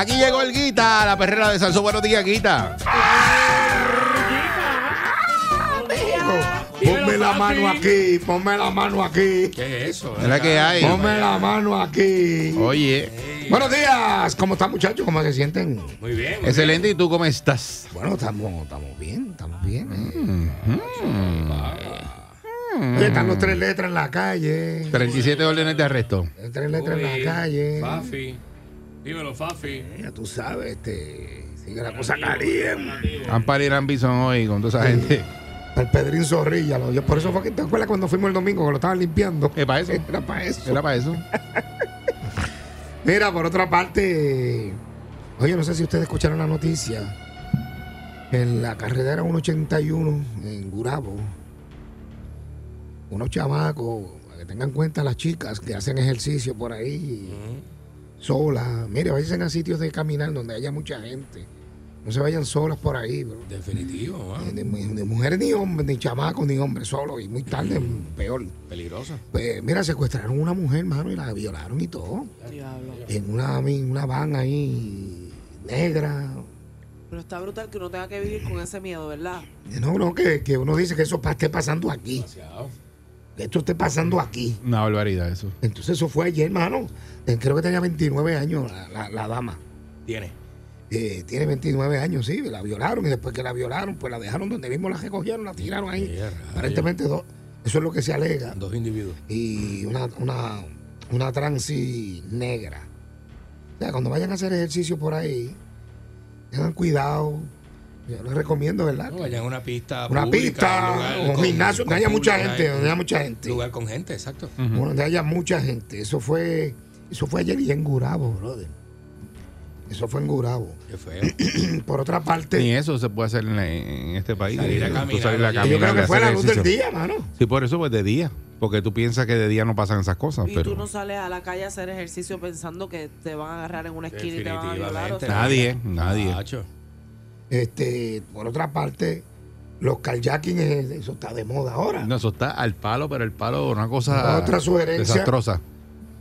Aquí llegó el Guita, la perrera de Salso. Buenos días, Guita. Ponme la mano aquí, ponme la mano aquí. ¿Qué es eso? Es la que hay. Ponme la mano aquí. Oye, Buenos días, ¿cómo están muchachos? ¿Cómo se sienten? Muy bien. excelente. ¿Y tú cómo estás? Bueno, estamos, estamos bien, estamos bien. ¿eh? Oye, están los tres letras en la calle. 37 órdenes de arresto. Tres letras en la calle. Fafi. Dímelo, Fafi. Ya tú sabes, este, sigue la cosa caliente. Amparo y Rambison hoy con toda esa gente. El Pedrín Zorrilla, lo- por eso fue que te acuerdas cuando fuimos el domingo que lo estaban limpiando. ¿Es para eso? Era para eso. Era para eso. Mira, por otra parte, oye, no sé si ustedes escucharon la noticia. En la carretera 181 en Gurabo, unos chamacos, para que tengan en cuenta las chicas que hacen ejercicio por ahí, solas. Mire, vayan a sitios de caminar donde haya mucha gente. No se vayan solas por ahí, bro. Definitivo, mano. De, de mujeres ni hombres, ni chamacos ni hombres, solos. Y muy tarde, peor. Peligroso. Pues mira, secuestraron una mujer, mano, y la violaron y todo. En una, una van ahí negra. Pero está brutal que uno tenga que vivir con ese miedo, ¿verdad? No, no, que, que uno dice que eso esté pasando aquí. Esto esté pasando aquí. Una barbaridad eso. Entonces eso fue ayer, hermano. Eh, Creo que tenía 29 años la, la- la dama. Tiene. Eh, tiene 29 años, sí, la violaron y después que la violaron, pues la dejaron donde mismo la recogieron, la tiraron ahí. Aparentemente dos. Eso es lo que se alega. Dos individuos. y una, una, una transi negra. O sea, cuando vayan a hacer ejercicio por ahí, tengan cuidado. Yo les recomiendo, ¿verdad? No, vayan a una pista. una pública, pista, un con- gimnasio, donde haya mucha gente, donde haya mucha gente. Lugar con gente, exacto. Donde haya mucha gente. Eso fue, eso fue ayer y en Gurabo, brother. Eso fue en Gurabo. Qué feo. Por otra parte, Ni eso se puede hacer en, la- en este país. Salir a Tú caminar, salir a yo yo creo caminar, que fue a la luz del día, mano. Sí, por eso pues de día. Porque tú piensas que de día no pasan esas cosas. Y pero tú no sales a la calle a hacer ejercicio pensando que te van a agarrar en una esquina y te van a violar. o Definitivamente. sea, Nadie, nadie. Nacho. Este, por otra parte, los kayaking, eh, eso está de moda ahora. No, eso está al palo, pero el palo una cosa Otra sugerencia. desastrosa.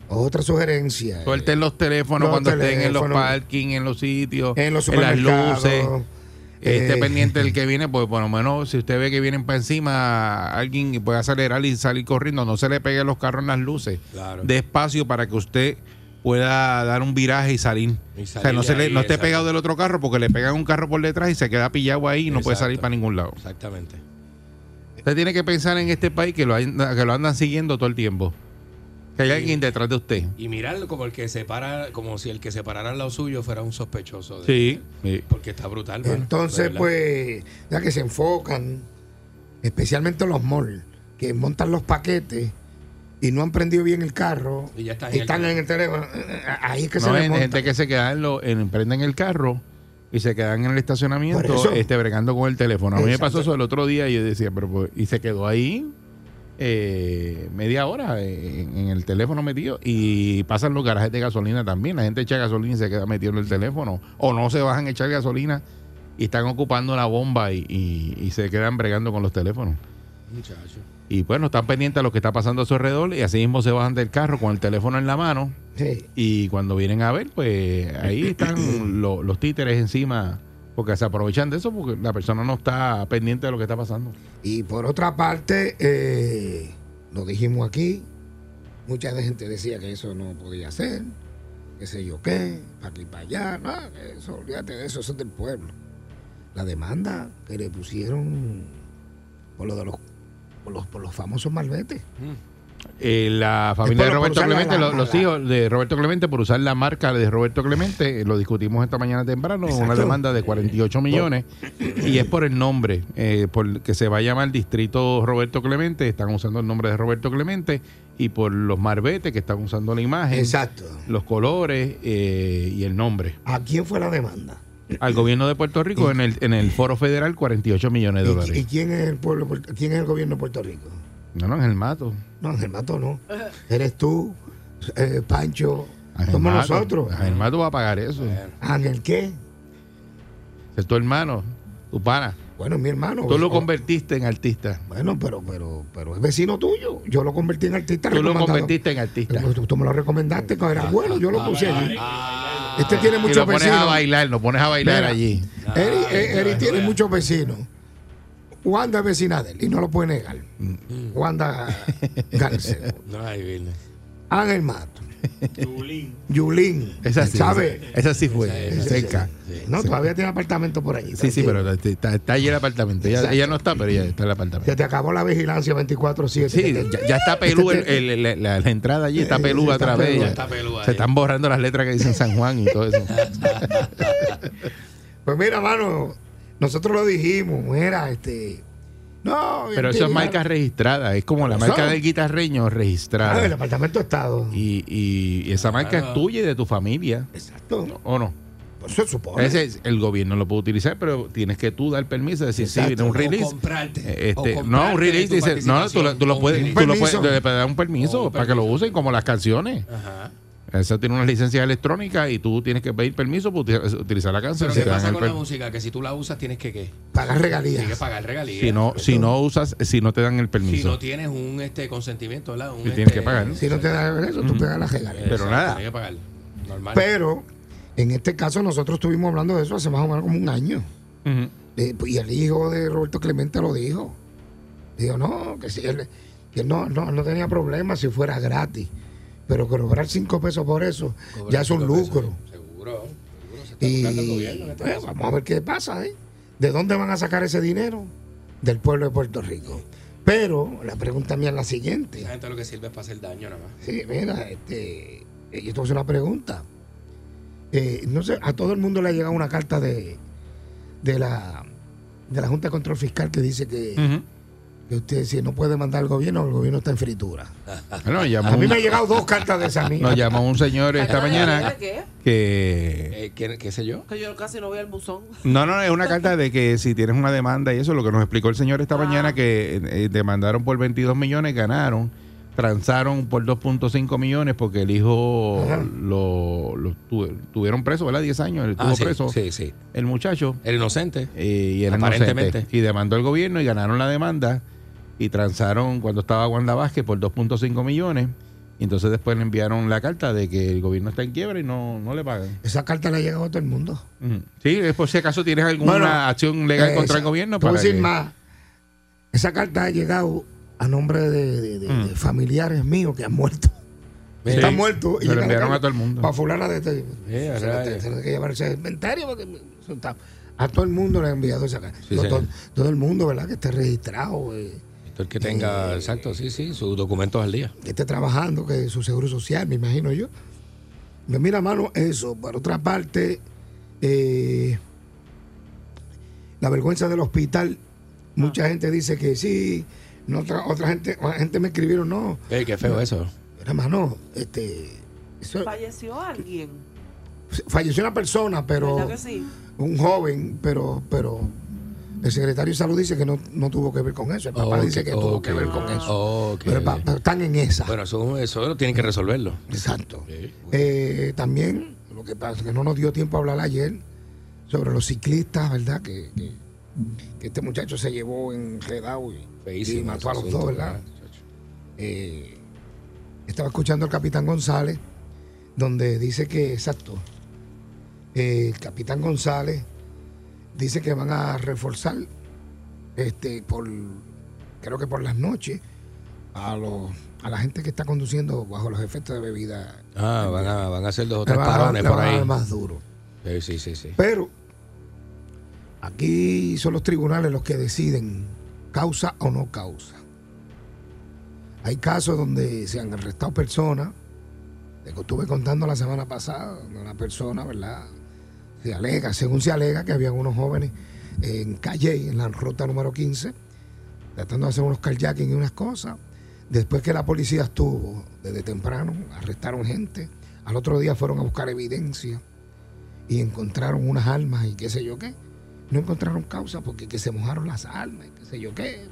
Otra sugerencia. Suelten los teléfonos Los cuando estén en los parking, en los sitios, en los las luces. Esté eh, pendiente del que viene, pues por lo menos si usted ve que vienen para encima alguien puede acelerar y salir corriendo, no se le pegue los carros en las luces. Claro. Despacio para que usted pueda dar un viraje y salir. Y o sea, no, se le, no esté pegado del otro carro porque le pegan un carro por detrás y se queda pillado ahí y no puede salir para ningún lado. Exactamente. Usted tiene que pensar en este país que lo, anda- que lo andan siguiendo todo el tiempo. Que hay alguien detrás de usted. Y mirarlo como el que se para, como si el que se parara al lado suyo fuera un sospechoso. de- Sí, sí. Porque está brutal. Entonces, pues, ya que se enfocan, especialmente los malls, que montan los paquetes y no han prendido bien el carro Y ya están y en el están en el teléfono, ahí es que se No, les hay monta. gente que se queda en lo, en, prenden el carro y se quedan en el estacionamiento este, bregando con el teléfono. A mí me pasó eso el otro día y yo decía, pero pues, y se quedó ahí eh, media hora en, en el teléfono metido y pasan los garajes de gasolina también. La gente echa gasolina y se queda metido en el teléfono o no se bajan a echar gasolina y están ocupando la bomba y, y- y se quedan bregando con los teléfonos. Muchacho. Y pues no están pendientes a lo que está pasando a su alrededor y así mismo se bajan del carro con el teléfono en la mano Sí. y cuando vienen a ver, pues ahí están lo- los títeres encima, porque se aprovechan de eso porque la persona no está pendiente de lo que está pasando. Y por otra parte, eh, lo dijimos aquí, Mucha gente decía que eso no podía ser, qué sé yo qué, para aquí para allá, no, eso, olvídate de eso, eso es del pueblo. La demanda que le pusieron por lo de los, por los, por los famosos malbetes. Eh, la familia de Roberto la- Clemente, la- los, la- hijos de Roberto Clemente, por usar la marca de Roberto Clemente, eh, lo discutimos esta mañana temprano, una demanda de 48 millones, y es por el nombre, eh, por que se va a llamar Distrito Roberto Clemente, están usando el nombre de Roberto Clemente, y por los marbetes que están usando la imagen, Exacto. los colores eh, y el nombre. ¿A quién fue la demanda? Al gobierno de Puerto Rico, en el, en el foro federal, 48 millones de ¿Y, y dólares. quién es el pueblo, quién es el gobierno de Puerto Rico? No, no, es el mato. No, Ángel Mato no. Eres tú, eh, Pancho, Ángel somos Mato. nosotros. Ángel Mato va a pagar eso. Ángel, ¿qué? Es tu hermano, tu pana. Bueno, mi hermano. Tú lo convertiste en artista. Bueno, pero, pero, pero es vecino tuyo. Yo lo convertí en artista. Tú lo convertiste en artista. Tú, tú me lo recomendaste cuando era bueno, yo lo puse allí. Este tiene Y muchos lo pones a vecinos. bailar, lo pones a bailar Mira, allí. Eri, eh, Eri tiene muchos vecinos. Wanda es vecina de él y no lo puede negar. Mm. Wanda García. Ángel Mato. Yulín. Esa sí, ¿Sabe? esa sí fue, Sí, sí, cerca. No, todavía tiene apartamento por allí. Sí, sí, pero está, está allí el apartamento. Ella, no está, pero ella está en el apartamento. Se te acabó la vigilancia 24-7. Sí, ya, ya está pelú, el- el- el- la, la entrada allí está Eh, ya. está pelúa Se están borrando las letras que dicen San Juan y todo eso. Pues mira, mano, nosotros lo dijimos, era este. No, Pero eso es marca registrada, es como la marca del guitarreño Ah, el registrada. apartamento Estado. Y, y esa marca es tuya y de tu familia, Exacto. ¿o no? Pues se supone. Ese es- el gobierno lo puede utilizar, pero tienes que tú dar permiso, decir, sí, Exacto. viene un O release. comprarte. Eh, O Este, no, un release dice, no, tú, lo- tú lo puedes, tú lo puedes, le puedes dar un permiso para que lo usen como las canciones. Ajá. Eso tiene unas licencias electrónicas y tú tienes que pedir permiso para uti- utilizar la canción. Pero si ¿qué pasa con la música? Que si tú la usas tienes que ¿qué? Pagar Tienes que regalías. pagar regalías. si no, si no usas, si no te dan el Si permiso. no tienes un este consentimiento, ¿verdad? Un, tienes este, que pagar. Si no te dan eso, tú pagas las regalías. Pero Exacto, nada. Tienes que pagar. Normal. Pero, en este caso, nosotros estuvimos hablando de eso hace más o menos como un año. Eh, y el hijo de Roberto Clemente lo dijo. Dijo, no, que si él, que no, no, no tenía problema si fuera gratis. Pero cobrar cinco pesos por eso Cobrar ya es un pesos. lucro. Seguro. seguro. Se está Y el gobierno pues, vamos a ver qué pasa. ¿eh? ¿De dónde van a sacar ese dinero? Del pueblo de Puerto Rico. Pero la pregunta mía es la siguiente. Esa gente lo que sirve es para hacer daño nada más. Sí, mira, este, eh, esto es una pregunta. Eh, no sé, a todo el mundo le ha llegado una carta de, de la de la Junta de Control Fiscal que dice que. Que usted si no puede mandar al gobierno, el gobierno está en fritura. Bueno, llamó A mí un- me han llegado dos cartas de esa a mí. nos llamó un señor esta ¿Carta de mañana qué? que Eh, ¿qué, qué sé yo? Que yo casi no voy al buzón. No, no, es una carta de que si tienes una demanda y eso, lo que nos explicó el señor esta Ah. mañana, que eh, demandaron por 22 millones, ganaron, transaron por 2.5 millones porque el hijo Ajá. lo, lo tu- tuvieron preso, ¿verdad? 10 años, él estuvo Ah, sí, preso, sí, sí. el muchacho, El inocente. eh, y era Aparentemente. inocente. Y demandó al gobierno y ganaron la demanda y transaron cuando estaba Wanda Vázquez por 2.5 millones. Y entonces después le enviaron la carta de que el gobierno está en quiebra y no, no le pagan. Esa carta le ha llegado a todo el mundo. Sí, es por si acaso tienes alguna Bueno, acción legal Eh, contra el gobierno. para decir que- más. Esa carta ha llegado a nombre de, de- de- Mm. de familiares míos que han muerto. Sí. Están muertos. Se lo enviaron a todo el mundo. Para fulana de este. se rayos. Tiene que llevarse el inventario porque a todo el mundo le ha enviado esa carta. Sí, todo, todo el mundo, ¿verdad? Que esté registrado, eh, El que tenga, exacto, sí, sí, sus documentos al día. que esté trabajando, que su seguro social, me imagino yo. Me mira, mano, eso. Por otra parte, eh, la vergüenza del hospital. Mucha gente dice que sí. No, otra, otra gente, otra gente me escribieron, no. Ey, qué feo eso. Pero, hermano, este, eso- Falleció alguien. falleció una persona, pero ¿Verdad que sí? un joven, pero, pero el secretario de salud dice que no, no tuvo que ver con eso. El papá dice que tuvo ok. que ver con eso. Ok. Pero, están en esa. Bueno, eso, eso tienen que resolverlo. Exacto. Eh, también, lo que pasa es que no nos dio tiempo a hablar ayer sobre los ciclistas, ¿verdad? Que, que- que este muchacho se llevó enredado y, y Feísimo mató a los dos, ¿verdad? Eh, estaba escuchando al capitán González, donde dice que, exacto, eh, el capitán González dice que van a reforzar, este, por, creo que por las noches, a los a la gente que está conduciendo bajo los efectos de bebida. Ah, van a, van a hacer dos o tres van parones por van a ahí. más duro. Sí, sí, sí, sí. Pero aquí son los tribunales los que deciden causa o no causa. Hay casos donde se han arrestado personas, estuve contando la semana pasada, una persona, ¿verdad? Se alega, según se alega, que habían unos jóvenes en Calle, en la ruta número 15, tratando de hacer unos kayaking y unas cosas. Después que la policía estuvo desde temprano, arrestaron gente. Al otro día fueron a buscar evidencia y encontraron unas almas y qué sé yo qué. No encontraron causa porque que se mojaron las almas y qué sé yo qué.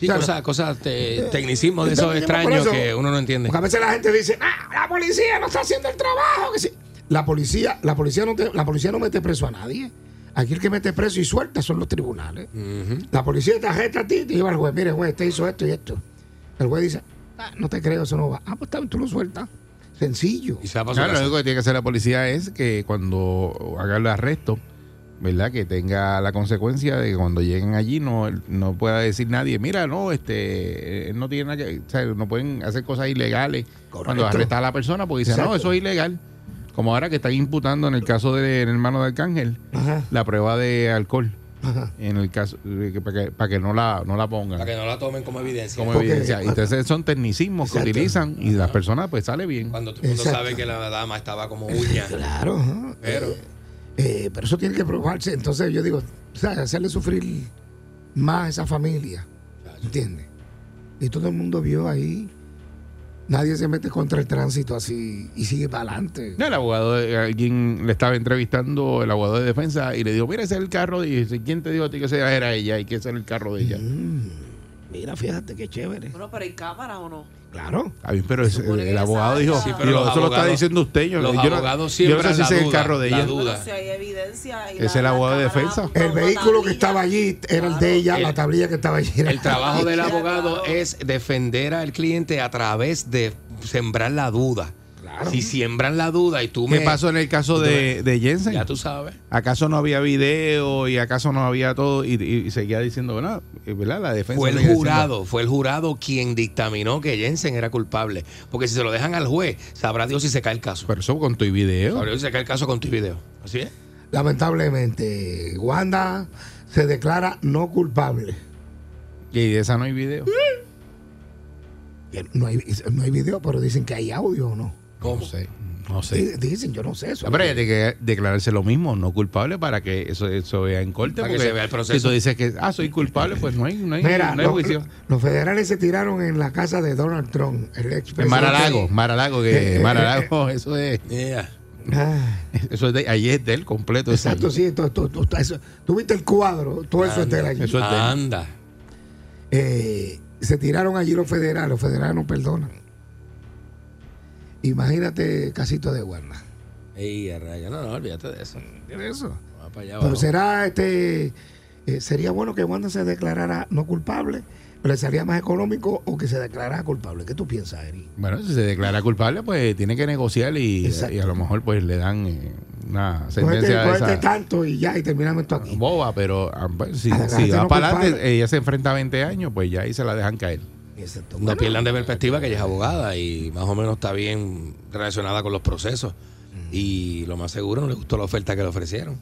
Sí, cosas, cosas, te- tecnicismos de esos extraños eso. que uno no entiende. Porque a veces la gente dice, ah, la policía no está haciendo el trabajo. Que sí. La policía, la policía no te- la policía no mete preso a nadie. Aquí el que mete preso y suelta son los tribunales. La policía te arresta a ti y te lleva al juez. Mire, juez, te hizo esto y esto. El juez dice, ah, no te creo, eso no va. Ah, pues está bien, tú lo sueltas. Sencillo. Y se Claro, lo único que tiene que hacer la policía es que cuando haga el arresto, ¿verdad? Que tenga la consecuencia de que cuando lleguen allí no, no pueda decir nadie, mira, no, este, él no tiene nada que, o sea, no pueden hacer cosas ilegales Correcto. cuando arrestan a la persona porque dicen, no, Exacto. eso es ilegal. Como ahora que están imputando en el caso del hermano de Arcángel Ajá, la prueba de alcohol, ajá. en el caso, para que, para que no la, no la pongan. Para que no la tomen como evidencia. como Porque- evidencia. Entonces son tecnicismos que utilizan y las personas pues sale bien. Cuando todo el mundo Exacto. sabe que la dama estaba como uña. Claro. Pero- Eh, eh, pero eso tiene que probarse. Entonces yo digo, o sea, hacerle sufrir más a esa familia. ¿Entiendes? Y todo el mundo vio ahí. Nadie se mete contra el tránsito así y sigue para adelante. No, el abogado, de- alguien le estaba entrevistando, el abogado de defensa, y le dijo, mira, ese es el carro. Y dice, ¿quién te dijo a ti que ese era ella y que ese era el carro de ella? Mm, mira, fíjate qué chévere. Bueno, pero hay cámaras o no. Claro. Bien, pero que el esa abogado dijo, Sí, pero eso lo está diciendo usted. Yo, los yo no- abogados yo no sé si es el carro de la ella. duda. Si hay evidencia. y Es la- el abogado de defensa. El vehículo que estaba allí era el de ella, El- la tablilla que estaba allí. era El trabajo del Claro. abogado es defender al cliente a través de sembrar la duda. Claro. Si siembran la duda y tú ¿Qué me... pasó en el caso de, de Jensen? Ya tú sabes. ¿Acaso no había video y acaso no había todo? Y, seguía diciendo, ¿verdad? ¿verdad? La defensa. Fue el diciendo- jurado, fue el jurado quien dictaminó que Jensen era culpable. Porque si se lo dejan al juez, sabrá Dios si se cae el caso. Pero eso con tu video. Sabrá Dios si se cae el caso con tu video. Así es. Lamentablemente, Wanda se declara no culpable. Y de esa no hay video. No hay, no hay video, pero dicen que hay audio o no. ¿Cómo? No sé. No sé. Di- Dicen, yo no sé eso. Pero hay que declararse lo mismo, no culpable, para que eso, eso vea en corte. Para que se vea el proceso. Si tú dices que, ah, soy culpable, pues no hay, no hay, Mira, no hay juicio. los federales se tiraron en la casa de Donald Trump, el ex En Maralago, Maralago, que Eh, eh, Maralago, eso es, Yeah. Ah, eso es de, ahí es de él completo. exacto, sí. Tú, tú- tú- viste el cuadro, todo eso es de él allí. Eso es de él. Anda. Eh, se tiraron allí los federales, los federales no perdonan. Imagínate casito de Wanda. Ey, raya. No, no, olvídate de eso. ¿Qué es eso? Va para allá Pero abajo. será este eh, sería bueno que Wanda se declarara no culpable, pero le salía más económico o que se declarara culpable. ¿Qué tú piensas, Eri? Bueno, si se declara culpable, pues tiene que negociar y, a lo mejor pues le dan eh, una sentencia de cógete esa tanto y ya, y terminamos esto aquí. boba, pero ah, pues, si, si va no para culpable. adelante, ella se enfrenta a 20 años, pues ya ahí se la dejan caer. Exacto. No Bueno, pierdan de perspectiva que ella es abogada y más o menos está bien relacionada con los procesos. Y lo más seguro no le gustó la oferta que le ofrecieron.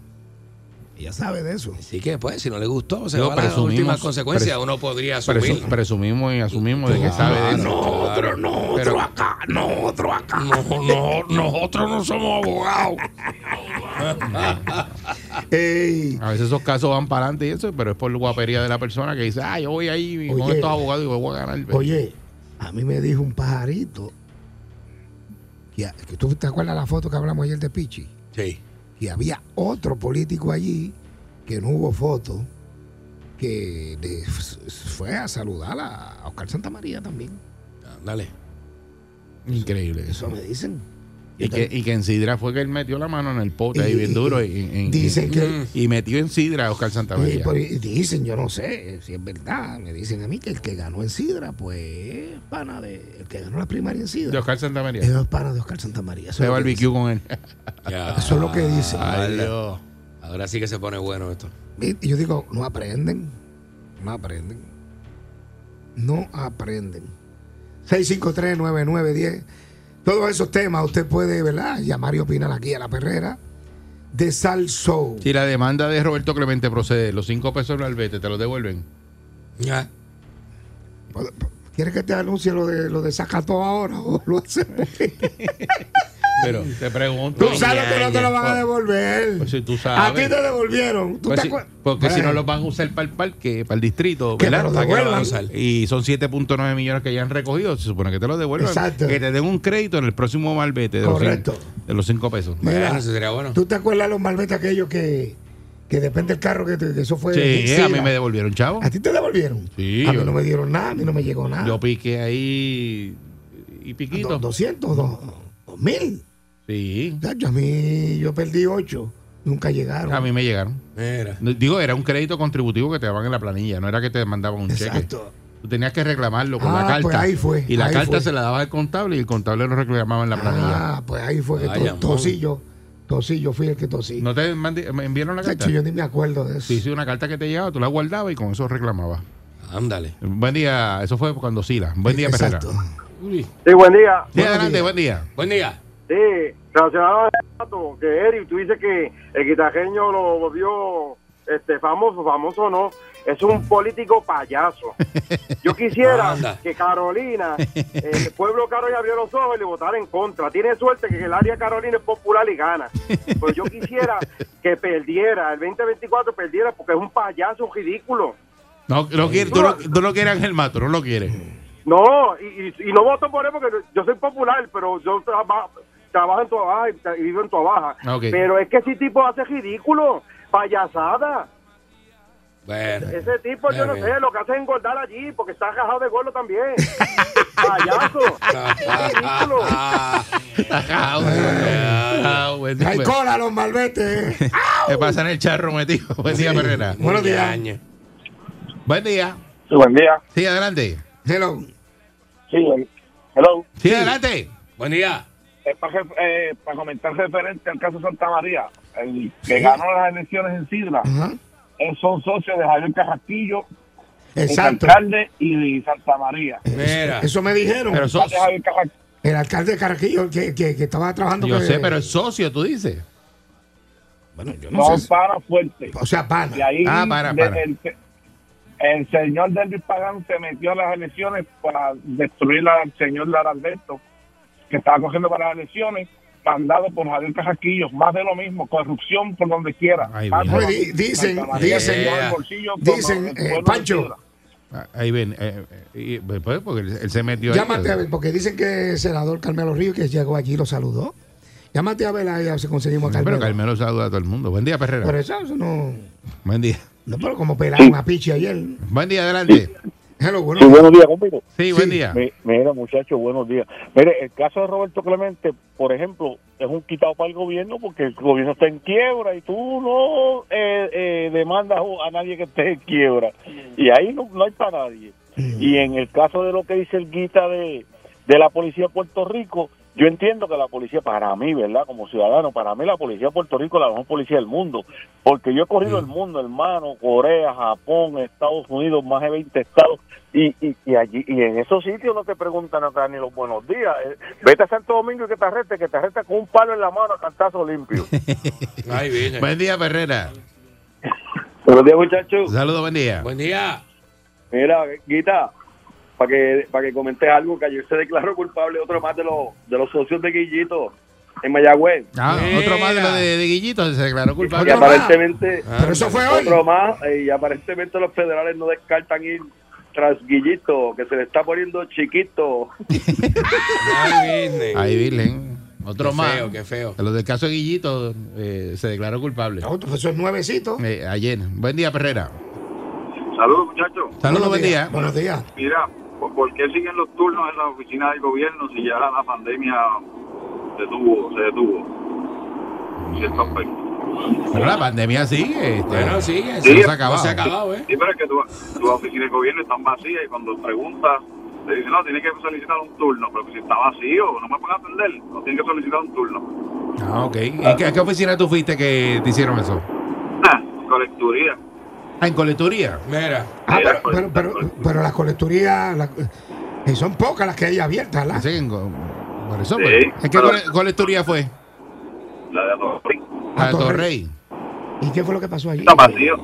ella sabe de eso. Así que, pues, si no le gustó, se va a las últimas consecuencias. Uno podría Presu- asumir. presumimos y asumimos de que sabe de eso. Nosotros, nosotros Pero- acá, nosotros acá. No, no, nosotros no somos abogados. Ey, A veces esos casos van para adelante y eso, pero es por guapería de la persona que dice, ah, yo voy ahí con estos abogados y voy a ganar. oye, a mí me dijo un pajarito que, que tú te acuerdas la foto que hablamos ayer de Pichi, Sí. que había otro político allí que no hubo foto que le f- fue a saludar a Oscar Santamaría también. Dale. Increíble Eso eso. me dicen. Y que, y que en Sidra fue que él metió la mano en el pote ahí Y- bien y- duro. y- Y, en- dicen y- que- y metió en Sidra a Oscar Y, Santamaría. pues, y dicen, yo no sé si es verdad, me dicen a mí que el que ganó en Sidra, pues es pana de. El que ganó la primaria en De Sidra Oscar Santamaría. es pana de Oscar Santamaría. Eso Se es lo que barbecue con él. Ya. Eso es lo que dicen. Ay, Dios. Ahora sí que se pone bueno esto. Y yo digo, no aprenden, no aprenden, no aprenden. 653-9910. Todos esos temas usted puede, ¿verdad? Llamar y opinar aquí a la perrera de Sal Soul. Si la demanda de Roberto Clemente procede, los cinco pesos del albete te los devuelven. Ya. ¿Quieres que te anuncie lo de lo de Zacató ahora o lo hacemos? Pero te pregunto. Tú sabes que no te lo van a devolver. Pues si tú a sabes. ti te devolvieron. ¿Tú Pues te si- porque si no los van a usar para el parque, para el distrito, Que ¿verdad? lo ¿Para qué lo van a devuelvan. usar? Y son 7.9 millones que ya han recogido. Se supone que te los devuelvan. Exacto. Que te den un crédito en el próximo malvete de, los, Correcto. cinco, de los cinco pesos. Mira, eso sería bueno. ¿Tú te acuerdas de los malbetes aquellos que, que depende del carro que, te- que eso fue? Sí, a mí me devolvieron, chavo. ¿A ti te devolvieron? Sí, A mí yo- no me dieron nada, a mí no me llegó nada. Yo piqué ahí y piquito. Do- 200, dos, dos mil. Sí. Chacho, A mí yo perdí 8. Nunca llegaron. A mí me llegaron. Mira. Digo, era un crédito contributivo que te daban en la planilla, no era que te mandaban un cheque. Exacto. Tú tenías que reclamarlo con Ah, la carta. pues ahí fue, Y la ahí carta fue. se la daba al contable y el contable lo reclamaba en la planilla. Ah, pues ahí fue que Vaya, to- tosí yo. Tosí, yo fui el que tosí. ¿No te me enviaron la carta? Yo ni me acuerdo de eso. Sí, sí, una carta que te llegaba, tú la guardabas y con eso reclamabas. Ándale. Buen día, eso fue cuando Sila. Buen día, Perrera. Exacto. Uy. Sí, buen día. Sí, Buenos adelante, buen día. Buen día. Sí, relacionado dato que Eric, tú dices que el guitarreño lo volvió este, famoso, famoso no, es un político payaso. Yo quisiera Anda. que Carolina, el pueblo Carolina abrió los ojos y le votara en contra. Tiene suerte que el área Carolina es popular y gana. Pero yo quisiera que perdiera, el 2024 perdiera porque es un payaso ridículo. No, no quiere, tú, no, tú no quieres Ángel Mato, no lo quieres. No, y, y- y no voto por él porque yo soy popular, pero yo traba- trabajo en Toa Baja y, vivo en Toa Baja. Ok. Pero es que ese tipo hace ridículo, payasada. Bueno. Ese tipo, yo no bien. sé, lo que hace es engordar allí porque está rajado de gordo también. Payaso. Ridículo. Ah, bueno. Ah. Hay cola los malbetes. ¿Qué pasa en el charro metido? Buen día, Perrera. Buenos días. Buen día. Sí, buen día. Sí, adelante. Hello. Sí, buen- hello. Sí, adelante. Buen día. Es para, eh, para comentar referente al caso Santa María, el que ganó las elecciones en Sidra, Ajá. eh, son socios de Javier Carrasquillo, el alcalde y de Santa María. Mira. Eso me dijeron. Pero Carrasquillo. El alcalde de Carraquillo que, que, que estaba trabajando. yo que- sé, pero es socio, tú dices. Bueno, yo no sé. para fuerte. O sea, pana. Y ahí Ah, para, para. El, el señor Delvis Pagán se metió a las elecciones para destruir al señor Lara Alberto, que estaba cogiendo para las elecciones, mandado por Javier Carrasquillo, más de lo mismo, corrupción por donde quiera. Ay, Oye, dicen- dicen- dicen, eh, Pancho. Ah, Ahí ven. eh, eh, y, pues, porque él, se metió ahí. Llámate a ver, porque dicen que el senador Carmelo Ríos, que llegó allí, lo saludó. Llámate a ver ahí a ver si conseguimos a Pero Carmelo. Carmelo saluda a todo el mundo. Buen día, Perrera. Pero eso, eso no. Buen día. No, pero como pelaron a Pichi ayer. Buen día, adelante. Hello, bueno. Sí, buenos días, compito. Sí, buen día. Mi- Mira, muchachos, buenos días. Mire, el caso de Roberto Clemente, por ejemplo, es un quitado para el gobierno porque el gobierno está en quiebra y tú no eh, eh, demandas a nadie que esté en quiebra. Y ahí no, no hay para nadie. Y en el caso de lo que dice el guita de, de la policía de Puerto Rico, yo entiendo que la policía, para mí, ¿verdad? Como ciudadano, para mí la policía de Puerto Rico es la mejor policía del mundo. Porque yo he corrido el mundo, hermano, Corea, Japón, Estados Unidos, más de 20 estados. Y, y, y allí y en esos sitios no te preguntan acá ni los buenos días. Eh, Vete a Santo Domingo y que te arreste, que te arreste con un palo en la mano a cantazo limpio. Ay, Virgen. Buen día, Perrera. Buenos días, muchachos. Saludos, buen día. Buen día. Mira, Guita, para que, para que comentes algo, que ayer se declaró culpable otro más de los, de los socios de Guillito en Mayagüez. Ah, otro más de lo de, de Guillito se declaró Y culpable. Más. aparentemente, Pero eso fue hoy. otro más, eh, y aparentemente los federales no descartan ir tras Guillito, que se le está poniendo chiquito. Ay, Virgen. Otro Qué más. feo, qué feo. De los del caso de Guillito eh, se declaró culpable. Otro, esos nuevecitos. Eh, ayer. Buen día, Perrera. Saludos, muchachos. Saludos, buen día. Buenos días. Mira, ¿por qué siguen los turnos en la oficina del gobierno si ya la pandemia detuvo, se detuvo? En cierto aspecto. Pero la pandemia sigue. este, Bueno, sigue. Sí, No se ha acabado. Se ha acabado, ¿eh? Sí, pero es que tu, tu oficina del gobierno están vacías y cuando preguntas, te dicen, no, tienes que solicitar un turno, pero si está vacío, no me pueden atender, no tienes que solicitar un turno. Ah, ok. ¿En qué, a qué oficina tú fuiste que te hicieron eso? Ah, colecturía. Ah, en colecturía. Mira. Ah, pero, pero, pero, pero las colecturías, la- Y son pocas las que hay abiertas, ¿verdad? Sí, con- por eso, Sí, pues. ¿En qué cole- colecturía fue? La de Torrey. A Torrey. Torrey. ¿Y qué fue lo que pasó allí? Está vacío.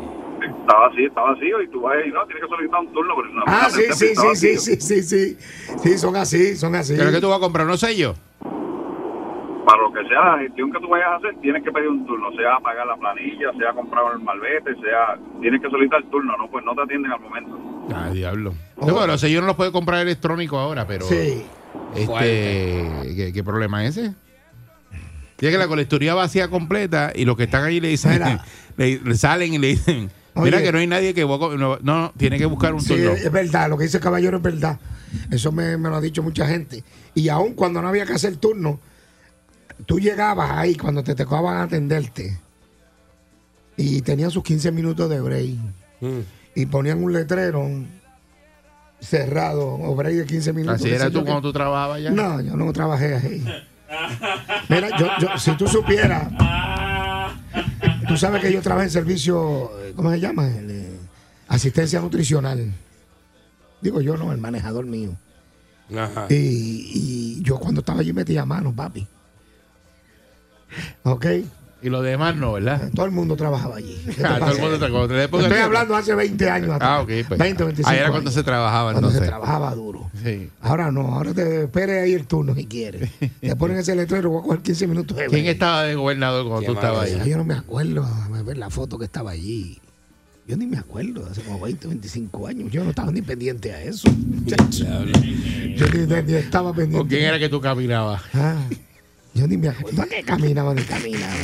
Está vacío, está vacío y tú vas y no, tienes que solicitar un turno. Pero no, Ah, no, sí, sí, sí, sí, sí, sí, sí. Sí, son así, son así. ¿Pero que tú vas a comprar unos sellos? Para lo que sea la gestión que tú vayas a hacer, tienes que pedir un turno, sea pagar la planilla, sea comprar el malvete, sea, tienes que solicitar el turno, no, pues no te atienden al momento. Ah, diablo. Sí, bueno, los sellos no los puedes comprar electrónicos ahora, pero. Sí. Este, ¿qué, qué problema es ese? Tiene que la colecturía vacía completa y los que están ahí le dicen, le, le salen y le dicen, mira Oye. que no hay nadie que... No, no, tiene que buscar un Sí, turno. es verdad, lo que dice el caballero es verdad. Eso me, me lo ha dicho mucha gente. Y aún cuando no había que hacer turno, tú llegabas ahí cuando te tocaban atenderte y tenían sus 15 minutos de break Mm. y ponían un letrero cerrado o break de 15 minutos. Así era tú cuando tú trabajabas allá. No, yo no trabajé ahí. Mira, yo, yo- si tú supieras, tú sabes que yo trabajé en servicio, ¿cómo se llama? El, eh, asistencia nutricional. Digo yo, no, el manejador mío. Ajá. Y, y yo cuando estaba allí metía manos, papi. ¿Ok? Y los demás no, ¿verdad? Todo el mundo trabajaba allí. ¿Qué te Ah, todo el mundo tra- cuando te- Estoy hablando hace 20 años atrás. Ah, ok. Pues. 20, 25 Ahí era cuando años. se trabajaba, Cuando se entonces. trabajaba duro. Sí. Ahora no, ahora te espere ahí el turno si quieres. Te ponen ese letrero, voy a coger 15 minutos de ¿Quién estaba de gobernador cuando tú estabas. Ah, ahí? Yo no me acuerdo, déjame ver la foto que estaba allí. Yo ni me acuerdo, hace como 20, 25 años. Yo no estaba ni pendiente a eso. Yo ni, ni- ni estaba pendiente. ¿Con quién era que tú caminabas? Ah, yo ni me acuerdo. ¿A qué caminaba ni caminaba?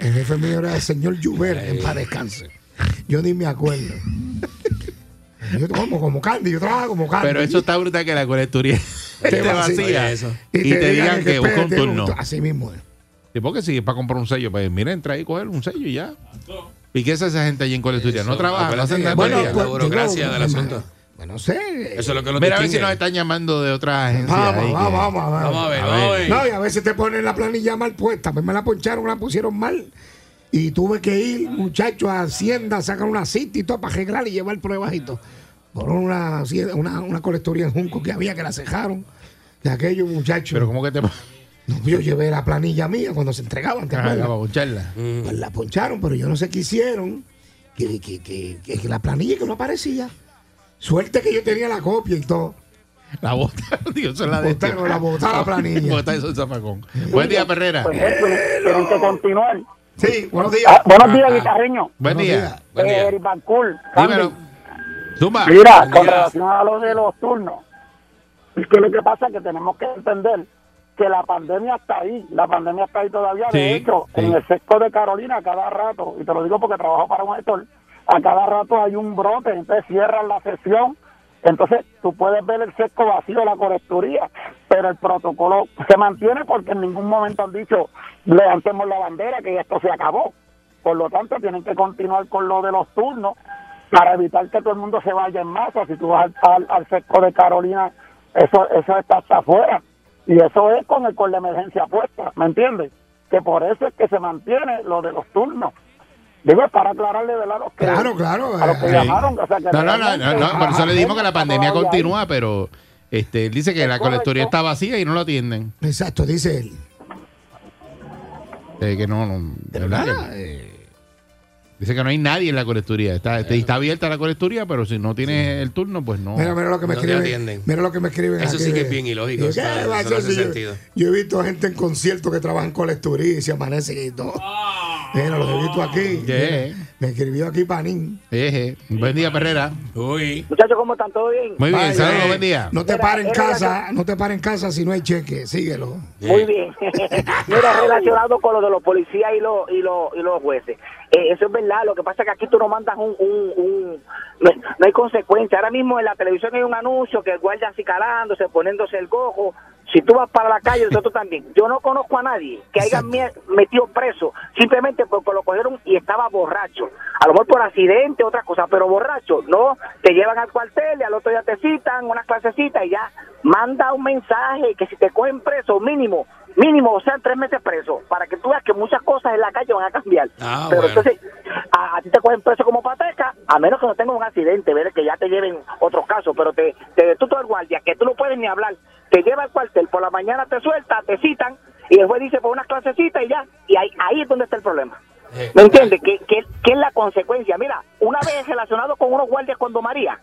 El jefe mío era el señor Juber, en paz descanse. Yo ni me acuerdo. Yo como, como Candy, yo trabajaba como Candy. Pero eso está brutal que la colecturía esté vacía. vacía eso. y, te, digan que, busca un turno. Así mismo es. ¿Y por qué si es para comprar un sello? Pues mira, entra ahí y coger un sello y ya. ¿Y qué hace esa gente allí en colecturía? No trabaja, no hacen nada. bueno, la burocracia del asunto. No sé. Eso es lo que lo Mira a ver si nos están llamando de otras agencias. Vamos, ahí vamos, vamos, vamos. Vamos a ver, A. No, y a veces te ponen la planilla mal puesta. Pues me la poncharon, la pusieron mal. Y tuve que ir, muchacho, a Hacienda, sacar una cita y todo para arreglar y llevar pruebas y todo. Por una, una, una colectoría en Junco que había que la cejaron. De aquellos muchachos. Pero ¿cómo que te No, yo llevé la planilla mía cuando se entregaban, ¿te Ah, para poncharla. Pues la poncharon, pero yo no sé qué hicieron. Que, que, que, que- que la planilla que no aparecía. Suerte que yo tenía la copia y todo. La bota, Dios, eso es la de este. Botaron, la botá la planilla. Bota eso, zafacón. Buen día, Perrera. Pues esto, tienen que continuar. Sí, buenos días. Ah, buenos días, Ah, ah. guitarreño. Buen Buenos día. días. Buen día. Eh, Eric Bancourt, Dímelo. Zumba. Mira, Buen con día. relación a lo de los turnos, es que lo que pasa es que tenemos que entender que la pandemia está ahí, la pandemia está ahí todavía. Sí, de hecho, sí. en el sesco de Carolina, cada rato, y te lo digo porque trabajo para un gestor, a cada rato hay un brote, entonces cierran la sesión. Entonces, tú puedes ver el sesco vacío la colecturía, pero el protocolo se mantiene porque en ningún momento han dicho levantemos la bandera, que esto se acabó. Por lo tanto, tienen que continuar con lo de los turnos para evitar que todo el mundo se vaya en masa. Si tú vas al, al, de Carolina, eso eso está hasta afuera. Y eso es con el con la emergencia puesta, ¿me entiendes? Que por eso es que se mantiene lo de los turnos. Digo, es para aclararle de los que, Claro, claro. a los que eh, llamaron. O sea, que No, no, no, no, por eso le dijimos que la pandemia continúa, pero este, él dice que Es la colectoría correcto. está vacía y no lo atienden. Exacto, dice él. Eh, que no, no, ¿verdad? nada, Que- eh, dice que no hay nadie en la colecturía. Está, está, está abierta la colecturía, pero si no tienes el turno, pues no. Mira, mira lo que me No escriben. Mira lo que me escriben. Eso aquí sí que de- es bien ilógico, Digo, eso ¿qué no- va a eso no hacer hace si yo- sentido. Yo, he visto gente en conciertos que trabajan en colecturía y se amanecen y todo. Mira, lo he visto aquí. Me escribió aquí Panín. Eje. Buen día, Perrera. Uy. Muchachos, ¿cómo están? ¿Todo bien? Muy bien, saludos, buen día. No te pares en casa, no te pares en casa si no hay cheque. Síguelo. Muy bien. Mira, relacionado con lo de los policías y los y los, y los jueces. Eh, eso es verdad. Lo que pasa es que aquí tú no mandas un... un, un- no, no hay consecuencia. Ahora mismo en la televisión hay un anuncio que el guardia acicalándose, poniéndose el gojo. Si tú vas para la calle, nosotros también. Yo no conozco a nadie que haya Exacto. metido preso simplemente porque lo cogieron y estaba borracho. A lo mejor por accidente, otra cosa, pero borracho. No, te llevan al cuartel y al otro día te citan, una clasecita y ya. Manda un mensaje que si te cogen preso, mínimo, mínimo, o sea, tres meses preso, para que tú veas que muchas cosas en la calle van a cambiar. Ah, Pero bueno. entonces, a, a ti te cogen preso como pateca, a menos que no tengas un accidente, ¿verdad? que ya te lleven otros casos, pero te, te detuvo el guardia, que tú no puedes ni hablar, te lleva al cuartel, por la mañana te suelta, te citan, y el juez dice por unas clasecitas y ya, y ahí, ahí es donde está el problema. ¿Me entiendes? ¿Qué, qué, qué es la consecuencia? Mira, una vez relacionado con unos guardias cuando María,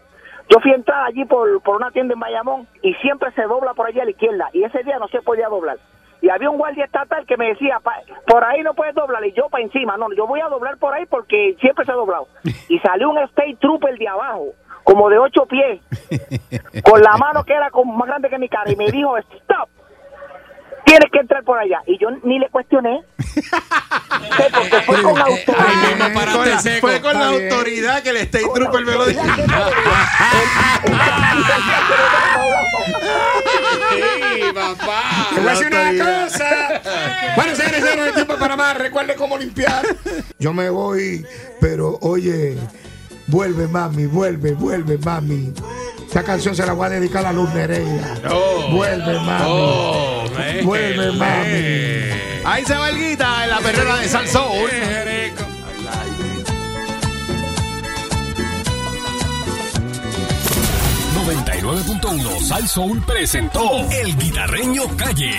yo fui a entrar allí por, por una tienda en Bayamón y siempre se dobla por allí a la izquierda y ese día no se podía doblar. Y había un guardia estatal que me decía, "Pa- por ahí no puedes doblar y yo para encima, no, yo voy a doblar por ahí porque siempre se ha doblado. Y salió un state trooper de abajo, como de ocho pies, con la mano que era como más grande que mi cara y me dijo, stop, tienes que entrar por allá. Y yo ni le cuestioné. Porque fue con autoridad. Con la- fue con la autoridad que el State Trooper me lo dijo. Sí, papá. Te voy a decir una cosa. Bueno, señores, señores, el tiempo para más. Recuerde cómo limpiar. Yo me voy, pero oye, vuelve mami, vuelve, vuelve mami. Esta canción se la voy a dedicar a Luz Nereida. Vuelve mami. Oh, me- vuelve mami. Ahí se va el guita en la perrera de Salsoul. .1 Sal Soul presentó El Guitarreño Calle.